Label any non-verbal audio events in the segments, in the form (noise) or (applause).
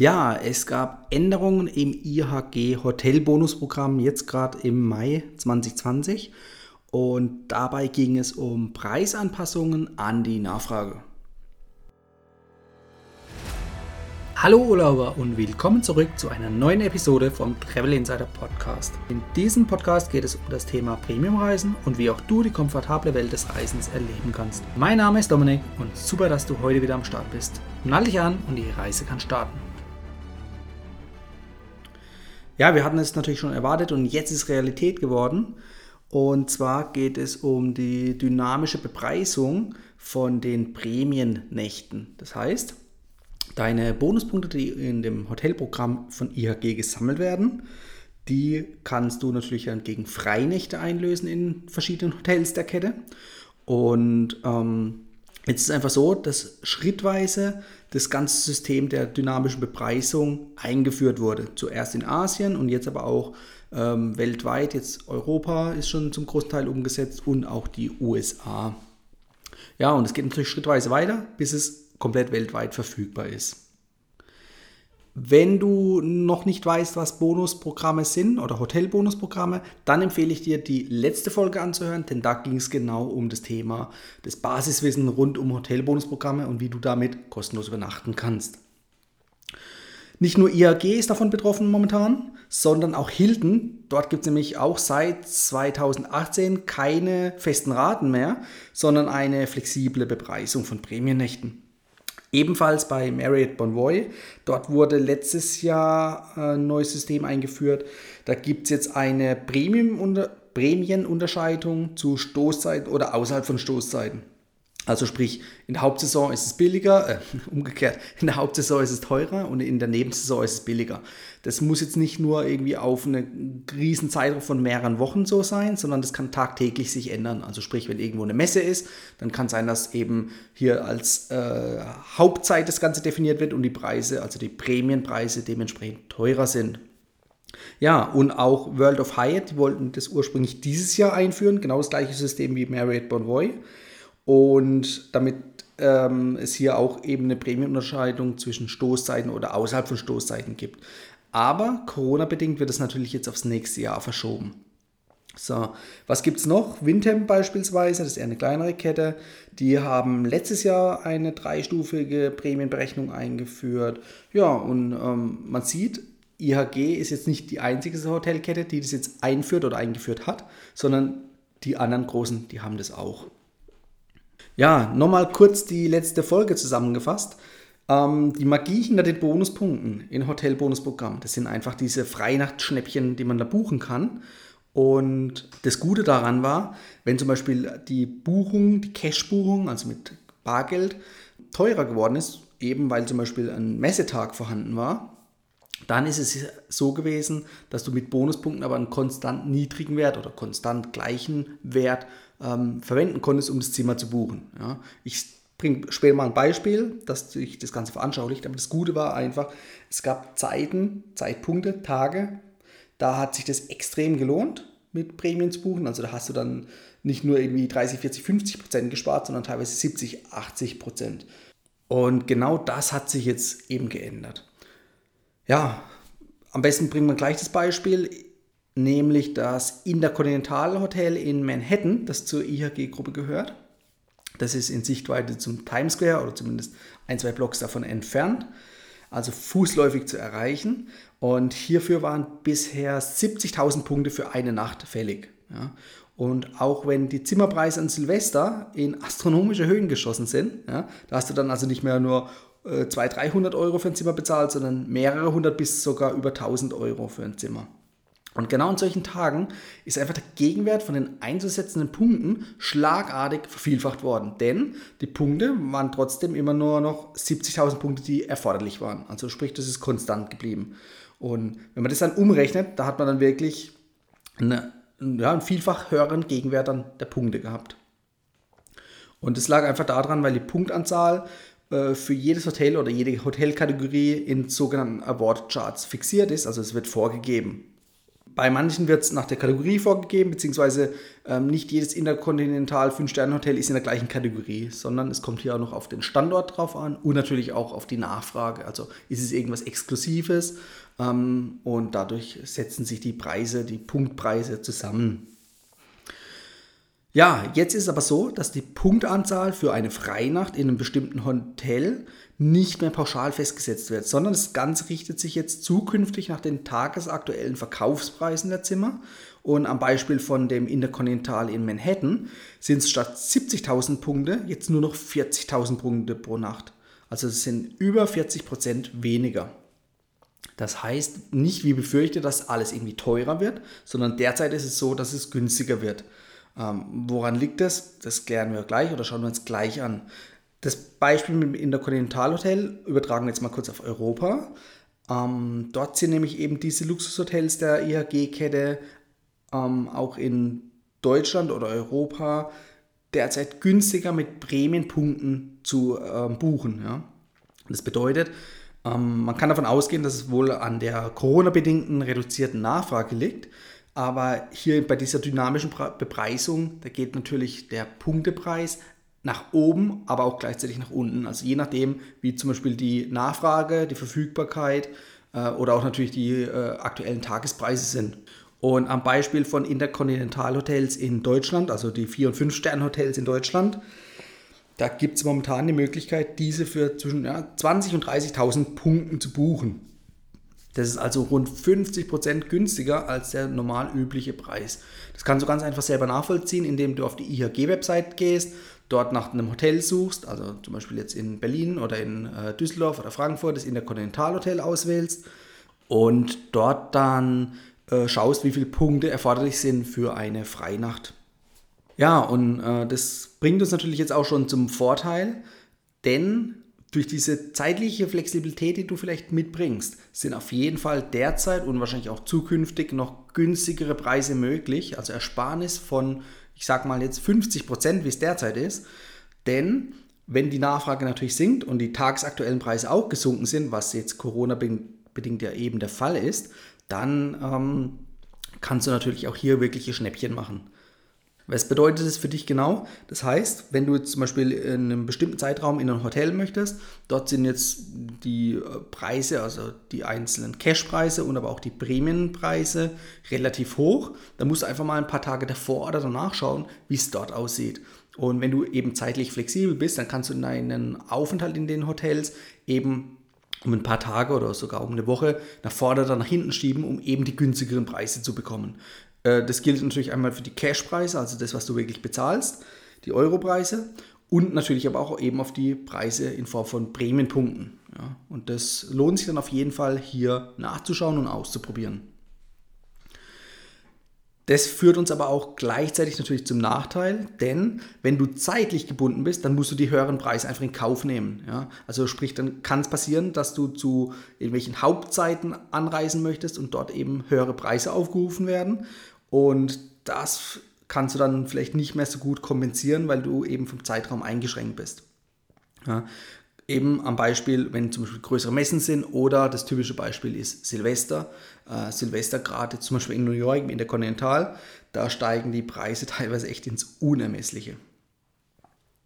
Ja, es gab Änderungen im IHG Hotelbonusprogramm jetzt gerade im Mai 2020 und dabei ging es um Preisanpassungen an die Nachfrage. Hallo Urlauber und willkommen zurück zu einer neuen Episode vom Travel Insider Podcast. In diesem Podcast geht es um das Thema Premiumreisen und wie auch du die komfortable Welt des Reisens erleben kannst. Mein Name ist Dominik und super, dass du heute wieder am Start bist. Nall dich an und die Reise kann starten. Ja, wir hatten es natürlich schon erwartet und jetzt ist Realität geworden. Und zwar geht es um die dynamische Bepreisung von den Prämiennächten. Das heißt, deine Bonuspunkte, die in dem Hotelprogramm von IHG gesammelt werden, die kannst du natürlich dann gegen Freinächte einlösen in verschiedenen Hotels der Kette. Und ähm, Jetzt ist es einfach so, dass schrittweise das ganze System der dynamischen Bepreisung eingeführt wurde. Zuerst in Asien und jetzt aber auch ähm, weltweit. Jetzt Europa ist schon zum großen Teil umgesetzt und auch die USA. Ja, und es geht natürlich schrittweise weiter, bis es komplett weltweit verfügbar ist. Wenn du noch nicht weißt, was Bonusprogramme sind oder Hotelbonusprogramme, dann empfehle ich dir, die letzte Folge anzuhören, denn da ging es genau um das Thema des Basiswissen rund um Hotelbonusprogramme und wie du damit kostenlos übernachten kannst. Nicht nur IAG ist davon betroffen momentan, sondern auch Hilton. Dort gibt es nämlich auch seit 2018 keine festen Raten mehr, sondern eine flexible Bepreisung von Prämiennächten. Ebenfalls bei Marriott Bonvoy. Dort wurde letztes Jahr ein neues System eingeführt. Da gibt es jetzt eine Prämienunterscheidung zu Stoßzeiten oder außerhalb von Stoßzeiten. Also sprich, in der Hauptsaison ist es billiger, äh, (laughs) umgekehrt, in der Hauptsaison ist es teurer und in der Nebensaison ist es billiger. Das muss jetzt nicht nur irgendwie auf einen riesen Zeitraum von mehreren Wochen so sein, sondern das kann tagtäglich sich ändern. Also sprich, wenn irgendwo eine Messe ist, dann kann sein, dass eben hier als äh, Hauptzeit das Ganze definiert wird und die Preise, also die Prämienpreise dementsprechend teurer sind. Ja, und auch World of Hyatt, die wollten das ursprünglich dieses Jahr einführen, genau das gleiche System wie Marriott Bonvoy. Und damit ähm, es hier auch eben eine Prämienunterscheidung zwischen Stoßzeiten oder außerhalb von Stoßzeiten gibt. Aber Corona-bedingt wird es natürlich jetzt aufs nächste Jahr verschoben. So, was gibt es noch? Windham beispielsweise, das ist eher eine kleinere Kette. Die haben letztes Jahr eine dreistufige Prämienberechnung eingeführt. Ja, und ähm, man sieht, IHG ist jetzt nicht die einzige Hotelkette, die das jetzt einführt oder eingeführt hat, sondern die anderen großen, die haben das auch. Ja, nochmal kurz die letzte Folge zusammengefasst. Ähm, die Magie hinter den Bonuspunkten in Hotelbonusprogramm, das sind einfach diese Freinachtschnäppchen, die man da buchen kann. Und das Gute daran war, wenn zum Beispiel die Buchung, die Cash-Buchung, also mit Bargeld, teurer geworden ist, eben weil zum Beispiel ein Messetag vorhanden war, dann ist es so gewesen, dass du mit Bonuspunkten aber einen konstant niedrigen Wert oder konstant gleichen Wert ähm, verwenden konntest, um das Zimmer zu buchen. Ja. Ich bringe später mal ein Beispiel, dass sich das Ganze veranschaulicht, aber das Gute war einfach, es gab Zeiten, Zeitpunkte, Tage, da hat sich das extrem gelohnt, mit Prämien zu buchen. Also da hast du dann nicht nur irgendwie 30, 40, 50 Prozent gespart, sondern teilweise 70, 80 Prozent. Und genau das hat sich jetzt eben geändert. Ja, am besten bringen wir gleich das Beispiel, nämlich das Intercontinental Hotel in Manhattan, das zur IHG-Gruppe gehört. Das ist in Sichtweite zum Times Square oder zumindest ein, zwei Blocks davon entfernt, also fußläufig zu erreichen. Und hierfür waren bisher 70.000 Punkte für eine Nacht fällig. Ja. Und auch wenn die Zimmerpreise an Silvester in astronomische Höhen geschossen sind, ja, da hast du dann also nicht mehr nur 200, 300 Euro für ein Zimmer bezahlt, sondern mehrere hundert bis sogar über 1000 Euro für ein Zimmer. Und genau in solchen Tagen ist einfach der Gegenwert von den einzusetzenden Punkten schlagartig vervielfacht worden. Denn die Punkte waren trotzdem immer nur noch 70.000 Punkte, die erforderlich waren. Also sprich, das ist konstant geblieben. Und wenn man das dann umrechnet, da hat man dann wirklich eine, ja, einen vielfach höheren Gegenwert an der Punkte gehabt. Und das lag einfach daran, weil die Punktanzahl äh, für jedes Hotel oder jede Hotelkategorie in sogenannten Award Charts fixiert ist, also es wird vorgegeben. Bei manchen wird es nach der Kategorie vorgegeben, beziehungsweise ähm, nicht jedes Interkontinental 5-Sterne-Hotel ist in der gleichen Kategorie, sondern es kommt hier auch noch auf den Standort drauf an und natürlich auch auf die Nachfrage. Also ist es irgendwas Exklusives ähm, und dadurch setzen sich die Preise, die Punktpreise zusammen. Ja, jetzt ist es aber so, dass die Punktanzahl für eine Freinacht in einem bestimmten Hotel nicht mehr pauschal festgesetzt wird, sondern das Ganze richtet sich jetzt zukünftig nach den tagesaktuellen Verkaufspreisen der Zimmer. Und am Beispiel von dem Interkontinental in Manhattan sind es statt 70.000 Punkte jetzt nur noch 40.000 Punkte pro Nacht. Also es sind über 40 Prozent weniger. Das heißt nicht wie befürchtet, dass alles irgendwie teurer wird, sondern derzeit ist es so, dass es günstiger wird. Ähm, woran liegt das? Das klären wir gleich oder schauen wir uns gleich an. Das Beispiel mit dem Interkontinentalhotel übertragen wir jetzt mal kurz auf Europa. Ähm, dort sind nämlich eben diese Luxushotels der IHG-Kette ähm, auch in Deutschland oder Europa derzeit günstiger mit Prämienpunkten zu ähm, buchen. Ja? Das bedeutet, ähm, man kann davon ausgehen, dass es wohl an der Corona-bedingten reduzierten Nachfrage liegt. Aber hier bei dieser dynamischen Bepreisung, da geht natürlich der Punktepreis nach oben, aber auch gleichzeitig nach unten. Also je nachdem, wie zum Beispiel die Nachfrage, die Verfügbarkeit äh, oder auch natürlich die äh, aktuellen Tagespreise sind. Und am Beispiel von Interkontinentalhotels in Deutschland, also die 4- und 5-Sterne-Hotels in Deutschland, da gibt es momentan die Möglichkeit, diese für zwischen ja, 20.000 und 30.000 Punkten zu buchen. Das ist also rund 50% günstiger als der normal übliche Preis. Das kannst du ganz einfach selber nachvollziehen, indem du auf die IHG-Website gehst, dort nach einem Hotel suchst, also zum Beispiel jetzt in Berlin oder in äh, Düsseldorf oder Frankfurt das Interkontinentalhotel auswählst und dort dann äh, schaust, wie viele Punkte erforderlich sind für eine Freinacht. Ja, und äh, das bringt uns natürlich jetzt auch schon zum Vorteil, denn durch diese zeitliche Flexibilität, die du vielleicht mitbringst, sind auf jeden Fall derzeit und wahrscheinlich auch zukünftig noch günstigere Preise möglich, also Ersparnis von, ich sag mal jetzt 50 Prozent, wie es derzeit ist. Denn wenn die Nachfrage natürlich sinkt und die tagesaktuellen Preise auch gesunken sind, was jetzt Corona-bedingt ja eben der Fall ist, dann ähm, kannst du natürlich auch hier wirkliche Schnäppchen machen. Was bedeutet das für dich genau? Das heißt, wenn du jetzt zum Beispiel in einem bestimmten Zeitraum in ein Hotel möchtest, dort sind jetzt die äh, Preise, also die einzelnen Cashpreise und aber auch die Prämienpreise relativ hoch, dann musst du einfach mal ein paar Tage davor oder danach schauen, wie es dort aussieht. Und wenn du eben zeitlich flexibel bist, dann kannst du deinen Aufenthalt in den Hotels eben um ein paar Tage oder sogar um eine Woche nach vorne oder nach hinten schieben, um eben die günstigeren Preise zu bekommen. Äh, das gilt natürlich einmal für die Cashpreise, also das, was du wirklich bezahlst, die Europreise und natürlich aber auch eben auf die Preise in Form von Prämienpunkten. Ja, und das lohnt sich dann auf jeden Fall hier nachzuschauen und auszuprobieren. Das führt uns aber auch gleichzeitig natürlich zum Nachteil, denn wenn du zeitlich gebunden bist, dann musst du die höheren Preise einfach in Kauf nehmen. Ja? Also sprich, dann kann es passieren, dass du zu irgendwelchen Hauptzeiten anreisen möchtest und dort eben höhere Preise aufgerufen werden. Und das kannst du dann vielleicht nicht mehr so gut kompensieren, weil du eben vom Zeitraum eingeschränkt bist. Ja? Eben am Beispiel, wenn zum Beispiel größere Messen sind oder das typische Beispiel ist Silvester. Äh, Silvester gerade zum Beispiel in New York in der Continental, da steigen die Preise (laughs) teilweise echt ins Unermessliche.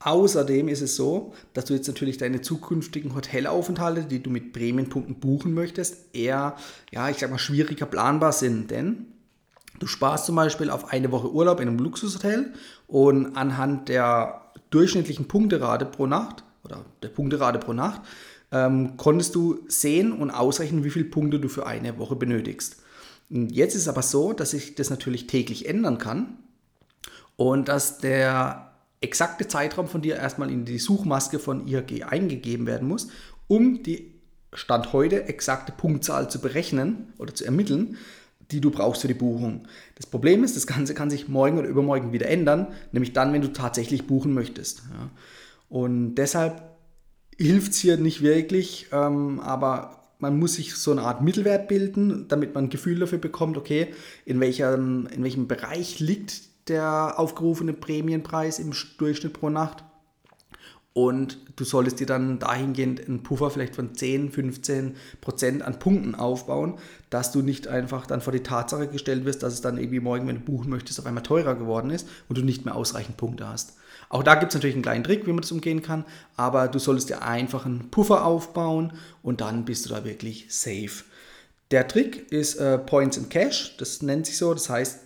Außerdem ist es so, dass du jetzt natürlich deine zukünftigen Hotelaufenthalte, die du mit Prämienpunkten buchen möchtest, eher, ja, ich sag mal, schwieriger planbar sind. Denn du sparst zum Beispiel auf eine Woche Urlaub in einem Luxushotel und anhand der durchschnittlichen Punkterate pro Nacht oder der Punkterate pro Nacht, ähm, konntest du sehen und ausrechnen, wie viele Punkte du für eine Woche benötigst. Jetzt ist es aber so, dass sich das natürlich täglich ändern kann und dass der exakte Zeitraum von dir erstmal in die Suchmaske von IHG eingegeben werden muss, um die Stand heute exakte Punktzahl zu berechnen oder zu ermitteln, die du brauchst für die Buchung. Das Problem ist, das Ganze kann sich morgen oder übermorgen wieder ändern, nämlich dann, wenn du tatsächlich buchen möchtest. Ja. Und deshalb hilft es hier nicht wirklich, ähm, aber man muss sich so eine Art Mittelwert bilden, damit man ein Gefühl dafür bekommt, okay, in welchem, in welchem Bereich liegt der aufgerufene Prämienpreis im Durchschnitt pro Nacht. Und du solltest dir dann dahingehend einen Puffer vielleicht von 10, 15 Prozent an Punkten aufbauen, dass du nicht einfach dann vor die Tatsache gestellt wirst, dass es dann irgendwie morgen, wenn du buchen möchtest, auf einmal teurer geworden ist und du nicht mehr ausreichend Punkte hast. Auch da gibt es natürlich einen kleinen Trick, wie man das umgehen kann, aber du solltest dir einfach einen Puffer aufbauen und dann bist du da wirklich safe. Der Trick ist äh, Points in Cash, das nennt sich so, das heißt,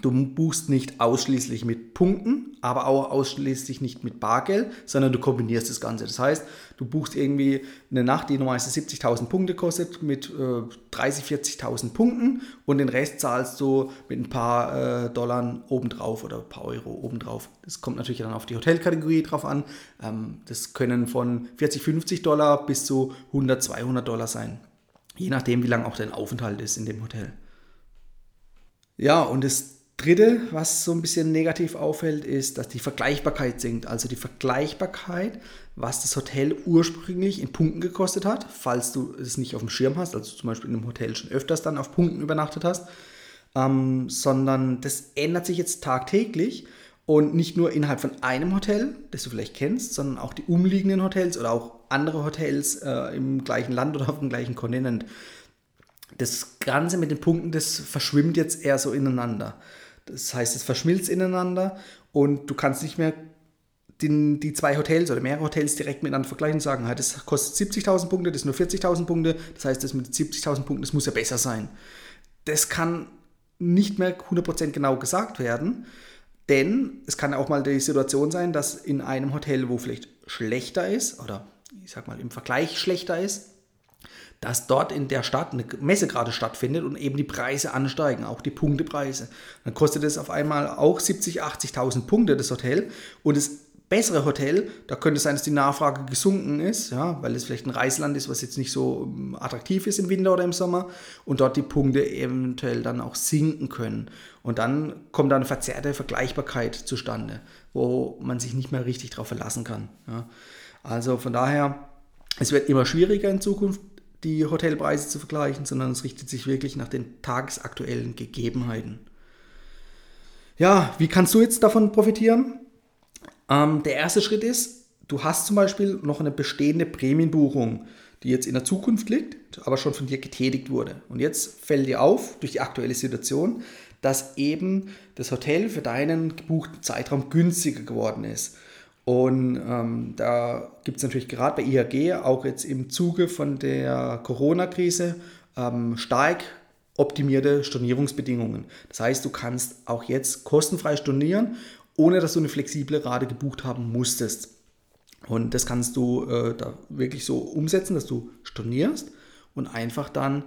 Du buchst nicht ausschließlich mit Punkten, aber auch ausschließlich nicht mit Bargeld, sondern du kombinierst das Ganze. Das heißt, du buchst irgendwie eine Nacht, die normalerweise 70.000 Punkte kostet, mit äh, 30.000, 40.000 Punkten und den Rest zahlst du mit ein paar äh, Dollar obendrauf oder ein paar Euro obendrauf. Das kommt natürlich dann auf die Hotelkategorie drauf an. Ähm, das können von 40, 50 Dollar bis zu 100, 200 Dollar sein. Je nachdem, wie lang auch dein Aufenthalt ist in dem Hotel. Ja, und das Dritte, was so ein bisschen negativ auffällt, ist, dass die Vergleichbarkeit sinkt. Also die Vergleichbarkeit, was das Hotel ursprünglich in Punkten gekostet hat, falls du es nicht auf dem Schirm hast, also zum Beispiel in einem Hotel schon öfters dann auf Punkten übernachtet hast, ähm, sondern das ändert sich jetzt tagtäglich und nicht nur innerhalb von einem Hotel, das du vielleicht kennst, sondern auch die umliegenden Hotels oder auch andere Hotels äh, im gleichen Land oder auf dem gleichen Kontinent. Das Ganze mit den Punkten, das verschwimmt jetzt eher so ineinander. Das heißt, es verschmilzt ineinander und du kannst nicht mehr den, die zwei Hotels oder mehrere Hotels direkt miteinander vergleichen und sagen, das kostet 70.000 Punkte, das ist nur 40.000 Punkte, das heißt, das mit 70.000 Punkten, das muss ja besser sein. Das kann nicht mehr 100% genau gesagt werden, denn es kann auch mal die Situation sein, dass in einem Hotel, wo vielleicht schlechter ist oder ich sag mal im Vergleich schlechter ist, dass dort in der Stadt eine Messe gerade stattfindet und eben die Preise ansteigen, auch die Punktepreise. Dann kostet es auf einmal auch 70.000, 80.000 Punkte das Hotel und das bessere Hotel, da könnte es sein, dass die Nachfrage gesunken ist, ja, weil es vielleicht ein Reisland ist, was jetzt nicht so ähm, attraktiv ist im Winter oder im Sommer und dort die Punkte eventuell dann auch sinken können. Und dann kommt da eine verzerrte Vergleichbarkeit zustande, wo man sich nicht mehr richtig darauf verlassen kann. Ja. Also von daher, es wird immer schwieriger in Zukunft, die Hotelpreise zu vergleichen, sondern es richtet sich wirklich nach den tagesaktuellen Gegebenheiten. Ja, wie kannst du jetzt davon profitieren? Ähm, der erste Schritt ist, du hast zum Beispiel noch eine bestehende Prämienbuchung, die jetzt in der Zukunft liegt, aber schon von dir getätigt wurde. Und jetzt fällt dir auf, durch die aktuelle Situation, dass eben das Hotel für deinen gebuchten Zeitraum günstiger geworden ist. Und ähm, da gibt es natürlich gerade bei IHG auch jetzt im Zuge von der Corona-Krise ähm, stark optimierte Stornierungsbedingungen. Das heißt, du kannst auch jetzt kostenfrei stornieren, ohne dass du eine flexible Rate gebucht haben musstest. Und das kannst du äh, da wirklich so umsetzen, dass du stornierst und einfach dann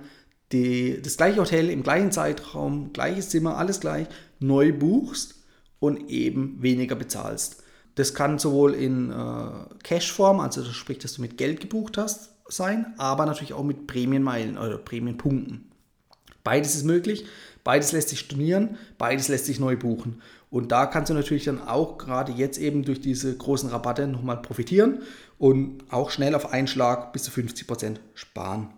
die, das gleiche Hotel im gleichen Zeitraum, gleiches Zimmer, alles gleich, neu buchst und eben weniger bezahlst. Das kann sowohl in äh, Cash-Form, also sprich, dass du mit Geld gebucht hast, sein, aber natürlich auch mit Prämienmeilen oder Prämienpunkten. Beides ist möglich, beides lässt sich stornieren, beides lässt sich neu buchen. Und da kannst du natürlich dann auch gerade jetzt eben durch diese großen Rabatte nochmal profitieren und auch schnell auf einen Schlag bis zu 50% sparen.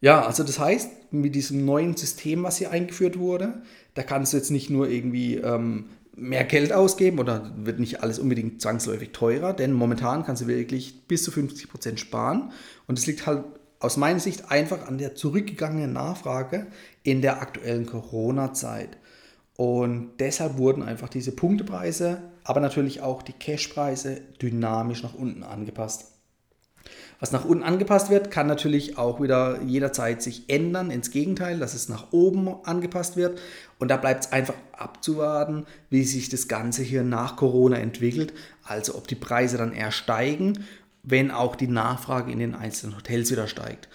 Ja, also das heißt, mit diesem neuen System, was hier eingeführt wurde, da kannst du jetzt nicht nur irgendwie ähm, mehr Geld ausgeben oder wird nicht alles unbedingt zwangsläufig teurer, denn momentan kannst du wirklich bis zu 50 Prozent sparen und es liegt halt aus meiner Sicht einfach an der zurückgegangenen Nachfrage in der aktuellen Corona-Zeit. Und deshalb wurden einfach diese Punktepreise, aber natürlich auch die Cashpreise dynamisch nach unten angepasst. Was nach unten angepasst wird, kann natürlich auch wieder jederzeit sich ändern, ins Gegenteil, dass es nach oben angepasst wird. Und da bleibt es einfach abzuwarten, wie sich das Ganze hier nach Corona entwickelt. Also ob die Preise dann eher steigen, wenn auch die Nachfrage in den einzelnen Hotels wieder steigt.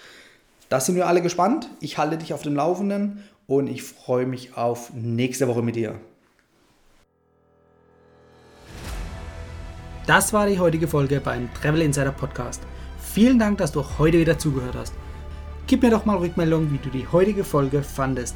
Da sind wir alle gespannt. Ich halte dich auf dem Laufenden und ich freue mich auf nächste Woche mit dir. Das war die heutige Folge beim Travel Insider Podcast. Vielen Dank, dass du heute wieder zugehört hast. Gib mir doch mal Rückmeldung, wie du die heutige Folge fandest.